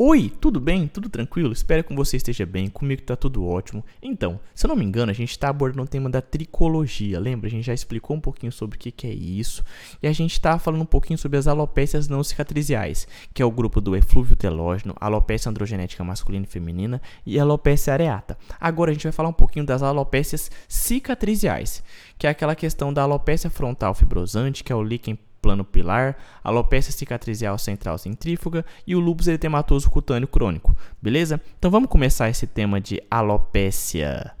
Oi, tudo bem? Tudo tranquilo? Espero que você esteja bem. Comigo tá tudo ótimo. Então, se eu não me engano, a gente está abordando o tema da tricologia. Lembra? A gente já explicou um pouquinho sobre o que, que é isso. E a gente está falando um pouquinho sobre as alopécias não cicatriziais, que é o grupo do eflúvio telógeno, alopécia androgenética masculina e feminina e alopécia areata. Agora a gente vai falar um pouquinho das alopécias cicatriziais, que é aquela questão da alopécia frontal fibrosante, que é o líquen plano pilar, alopecia cicatrizial central centrífuga e o lúpus eritematoso cutâneo crônico, beleza? Então vamos começar esse tema de alopecia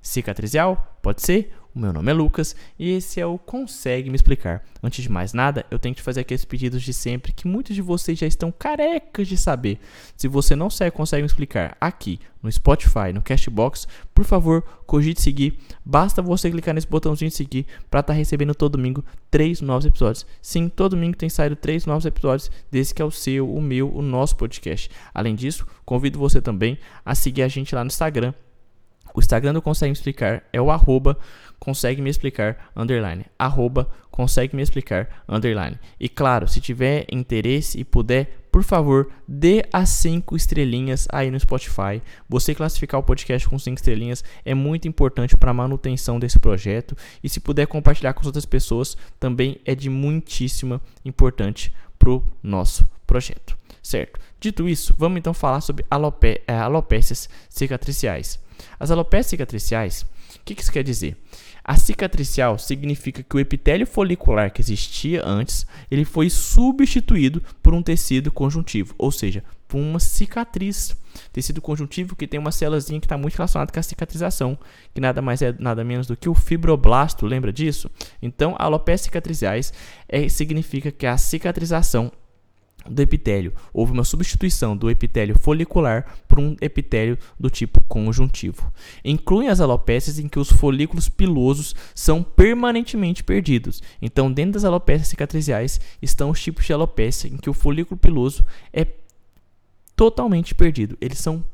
cicatrizial, pode ser? O meu nome é Lucas e esse é o Consegue Me Explicar. Antes de mais nada, eu tenho que fazer aqueles pedidos de sempre que muitos de vocês já estão carecas de saber. Se você não segue Consegue Me Explicar aqui no Spotify, no Castbox, por favor, cogite seguir. Basta você clicar nesse botãozinho de seguir para estar tá recebendo todo domingo três novos episódios. Sim, todo domingo tem saído três novos episódios desse que é o seu, o meu, o nosso podcast. Além disso, convido você também a seguir a gente lá no Instagram. O Instagram do Consegue Me Explicar é o arroba consegue me explicar, underline, arroba, consegue me explicar, underline. E claro, se tiver interesse e puder, por favor, dê as 5 estrelinhas aí no Spotify. Você classificar o podcast com 5 estrelinhas é muito importante para a manutenção desse projeto. E se puder compartilhar com as outras pessoas, também é de muitíssima importante para o nosso projeto. Certo? Dito isso, vamos então falar sobre alopé é, alopécias cicatriciais. As alopécias cicatriciais, o que, que isso quer dizer? A cicatricial significa que o epitélio folicular que existia antes, ele foi substituído por um tecido conjuntivo, ou seja, por uma cicatriz. Tecido conjuntivo que tem uma células que está muito relacionada com a cicatrização, que nada mais é nada menos do que o fibroblasto, lembra disso? Então, alopécias cicatriciais é, significa que a cicatrização do epitélio. Houve uma substituição do epitélio folicular por um epitélio do tipo conjuntivo. Incluem as alopécias em que os folículos pilosos são permanentemente perdidos. Então, dentro das alopécias cicatriciais estão os tipos de alopécia em que o folículo piloso é totalmente perdido. Eles são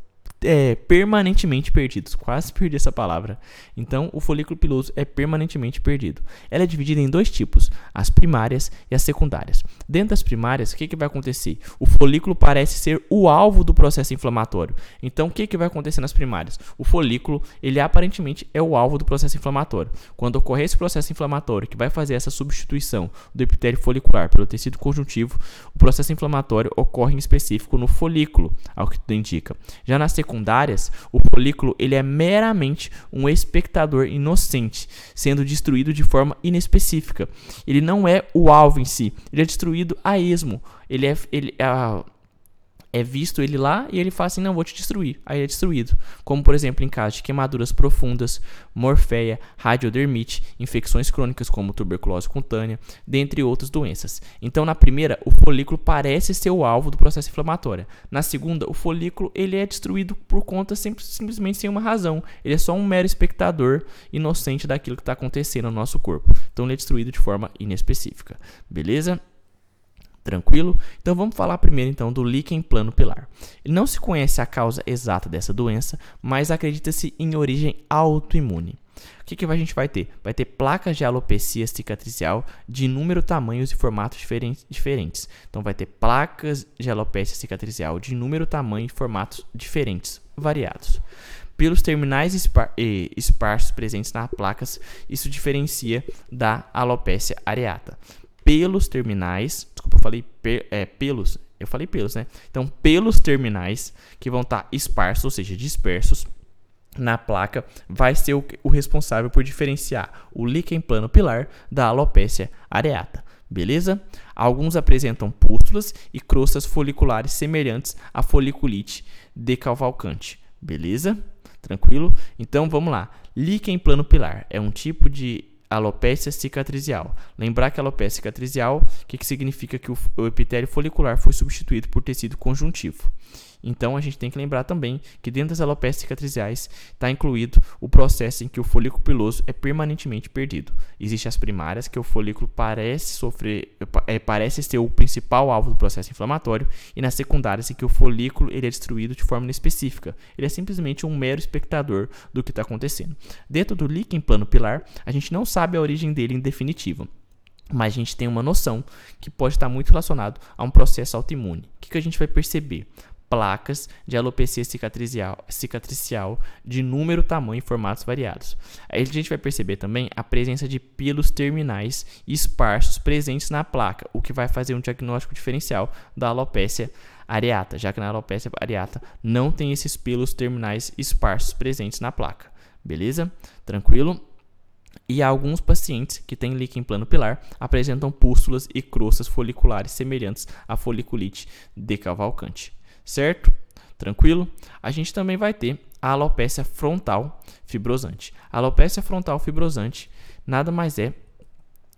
é, permanentemente perdidos. Quase perdi essa palavra. Então, o folículo piloso é permanentemente perdido. Ela é dividida em dois tipos: as primárias e as secundárias. Dentro das primárias, o que, que vai acontecer? O folículo parece ser o alvo do processo inflamatório. Então, o que, que vai acontecer nas primárias? O folículo, ele aparentemente é o alvo do processo inflamatório. Quando ocorrer esse processo inflamatório que vai fazer essa substituição do epitélio folicular pelo tecido conjuntivo, o processo inflamatório ocorre em específico no folículo, ao que tudo indica. Já nas secundárias, o folículo ele é meramente um espectador inocente, sendo destruído de forma inespecífica. Ele não é o alvo em si, ele é destruído a esmo. Ele é, ele, a, é visto ele lá e ele fala assim: não, vou te destruir. Aí é destruído. Como, por exemplo, em casos de queimaduras profundas, morféia, radiodermite, infecções crônicas como tuberculose cutânea, dentre outras doenças. Então, na primeira, o folículo parece ser o alvo do processo inflamatório. Na segunda, o folículo ele é destruído por conta sim, simplesmente sem uma razão. Ele é só um mero espectador inocente daquilo que está acontecendo no nosso corpo. Então, ele é destruído de forma inespecífica. Beleza? Tranquilo? Então vamos falar primeiro então do líquen plano pilar. Não se conhece a causa exata dessa doença, mas acredita-se em origem autoimune. O que, que a gente vai ter? Vai ter placas de alopecia cicatricial de número, tamanhos e formatos diferentes. Então vai ter placas de alopecia cicatricial de número, tamanho e formatos diferentes, variados. Pelos terminais espar esparsos presentes nas placas, isso diferencia da alopecia areata pelos terminais. Desculpa, eu falei pe, é, pelos. Eu falei pelos, né? Então, pelos terminais que vão estar tá esparsos, ou seja, dispersos na placa, vai ser o, o responsável por diferenciar o líquen plano pilar da alopécia areata. Beleza? Alguns apresentam pústulas e crostas foliculares semelhantes à foliculite decalvalcante. Beleza? Tranquilo? Então vamos lá. Líquen plano pilar é um tipo de alopecia cicatricial. Lembrar que alopecia cicatricial, o que, que significa que o, o epitélio folicular foi substituído por tecido conjuntivo. Então a gente tem que lembrar também que dentro das alopécias cicatriciais está incluído o processo em que o folículo piloso é permanentemente perdido. Existem as primárias que o folículo parece sofrer, é, parece ser o principal alvo do processo inflamatório e nas secundárias em que o folículo ele é destruído de forma específica. Ele é simplesmente um mero espectador do que está acontecendo. Dentro do líquen plano pilar, a gente não sabe a origem dele em definitivo mas a gente tem uma noção que pode estar muito relacionado a um processo autoimune. O que, que a gente vai perceber? Placas de alopecia cicatricial, cicatricial de número, tamanho e formatos variados. Aí a gente vai perceber também a presença de pelos terminais esparsos presentes na placa, o que vai fazer um diagnóstico diferencial da alopecia areata, já que na alopecia areata não tem esses pelos terminais esparsos presentes na placa. Beleza? Tranquilo? E alguns pacientes que têm líquen plano pilar apresentam pústulas e crostas foliculares semelhantes à foliculite de Cavalcante certo? Tranquilo? A gente também vai ter a alopecia frontal fibrosante. A alopecia frontal fibrosante nada mais é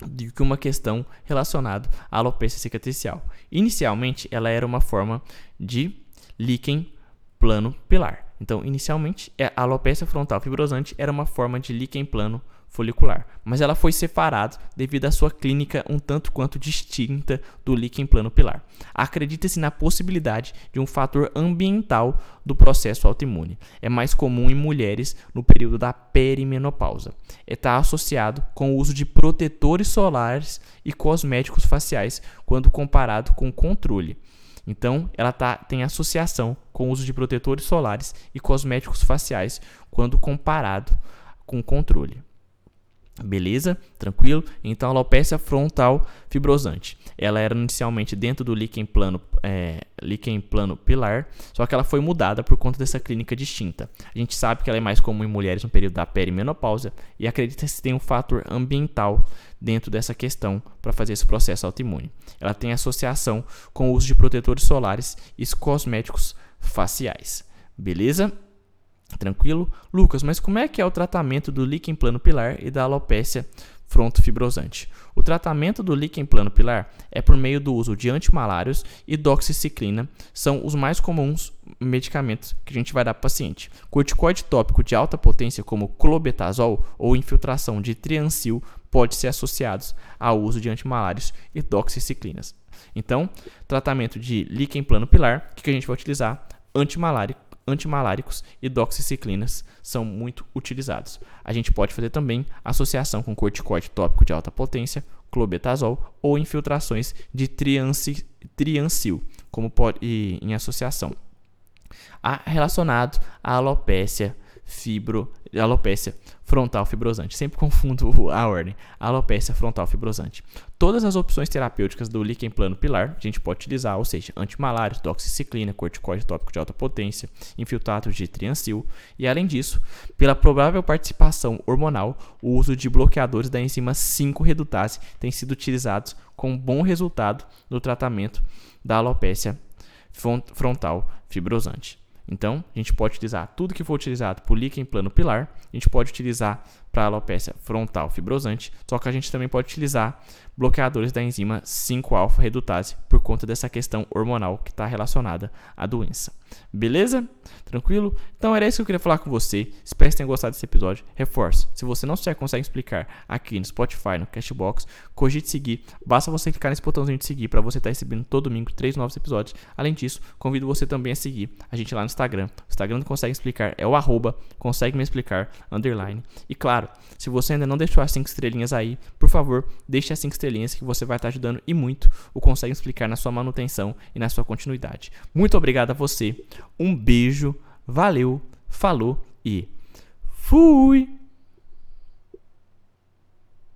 do que uma questão relacionada à alopecia cicatricial. Inicialmente, ela era uma forma de líquen plano pilar. Então, inicialmente, é, a alopecia frontal fibrosante era uma forma de líquen plano folicular, mas ela foi separada devido à sua clínica um tanto quanto distinta do líquen plano pilar. Acredita-se na possibilidade de um fator ambiental do processo autoimune. É mais comum em mulheres no período da perimenopausa. Está associado com o uso de protetores solares e cosméticos faciais quando comparado com controle. Então, ela tá, tem associação com o uso de protetores solares e cosméticos faciais quando comparado com controle. Beleza? Tranquilo? Então, alopecia frontal fibrosante. Ela era inicialmente dentro do líquen plano, é, líquen plano pilar, só que ela foi mudada por conta dessa clínica distinta. A gente sabe que ela é mais comum em mulheres no período da perimenopausa e acredita-se que tem um fator ambiental dentro dessa questão para fazer esse processo autoimune. Ela tem associação com o uso de protetores solares e cosméticos faciais. Beleza? Tranquilo? Lucas, mas como é que é o tratamento do líquen plano pilar e da alopecia frontofibrosante? O tratamento do líquen plano pilar é por meio do uso de antimalários e doxiciclina, são os mais comuns medicamentos que a gente vai dar para o paciente. Corticoide tópico de alta potência como clobetazol ou infiltração de triancil pode ser associados ao uso de antimalários e doxiciclinas. Então, tratamento de líquen plano pilar, o que a gente vai utilizar? Antimalárico antimaláricos e doxiciclinas são muito utilizados. A gente pode fazer também associação com corticoide tópico de alta potência, clobetazol ou infiltrações de trianci, triancil, como pode em associação. A, relacionado à alopecia fibro, alopecia frontal fibrosante. Sempre confundo a ordem. Alopecia frontal fibrosante. Todas as opções terapêuticas do líquen plano pilar a gente pode utilizar, ou seja, antimalários, doxiciclina, corticoide tópico de alta potência, infiltratos de triancil e além disso, pela provável participação hormonal, o uso de bloqueadores da enzima 5 redutase tem sido utilizados com bom resultado no tratamento da alopecia frontal fibrosante. Então, a gente pode utilizar tudo que for utilizado por líquen plano pilar, a gente pode utilizar para alopecia frontal fibrosante, só que a gente também pode utilizar bloqueadores da enzima 5-alfa redutase por conta dessa questão hormonal que está relacionada à doença. Beleza? Tranquilo? Então era isso que eu queria falar com você. Espero que tenham gostado desse episódio. Reforço, se você não já consegue explicar aqui no Spotify, no Cashbox, cogite seguir. Basta você clicar nesse botãozinho de seguir para você estar tá recebendo todo domingo três novos episódios. Além disso, convido você também a seguir a gente lá no Instagram. O Instagram não consegue explicar, é o arroba, consegue me explicar, underline. E claro, se você ainda não deixou as 5 estrelinhas aí, por favor, deixe as 5 estrelinhas que você vai estar ajudando e muito o Consegue Explicar na sua manutenção e na sua continuidade. Muito obrigado a você um beijo, valeu, falou e fui!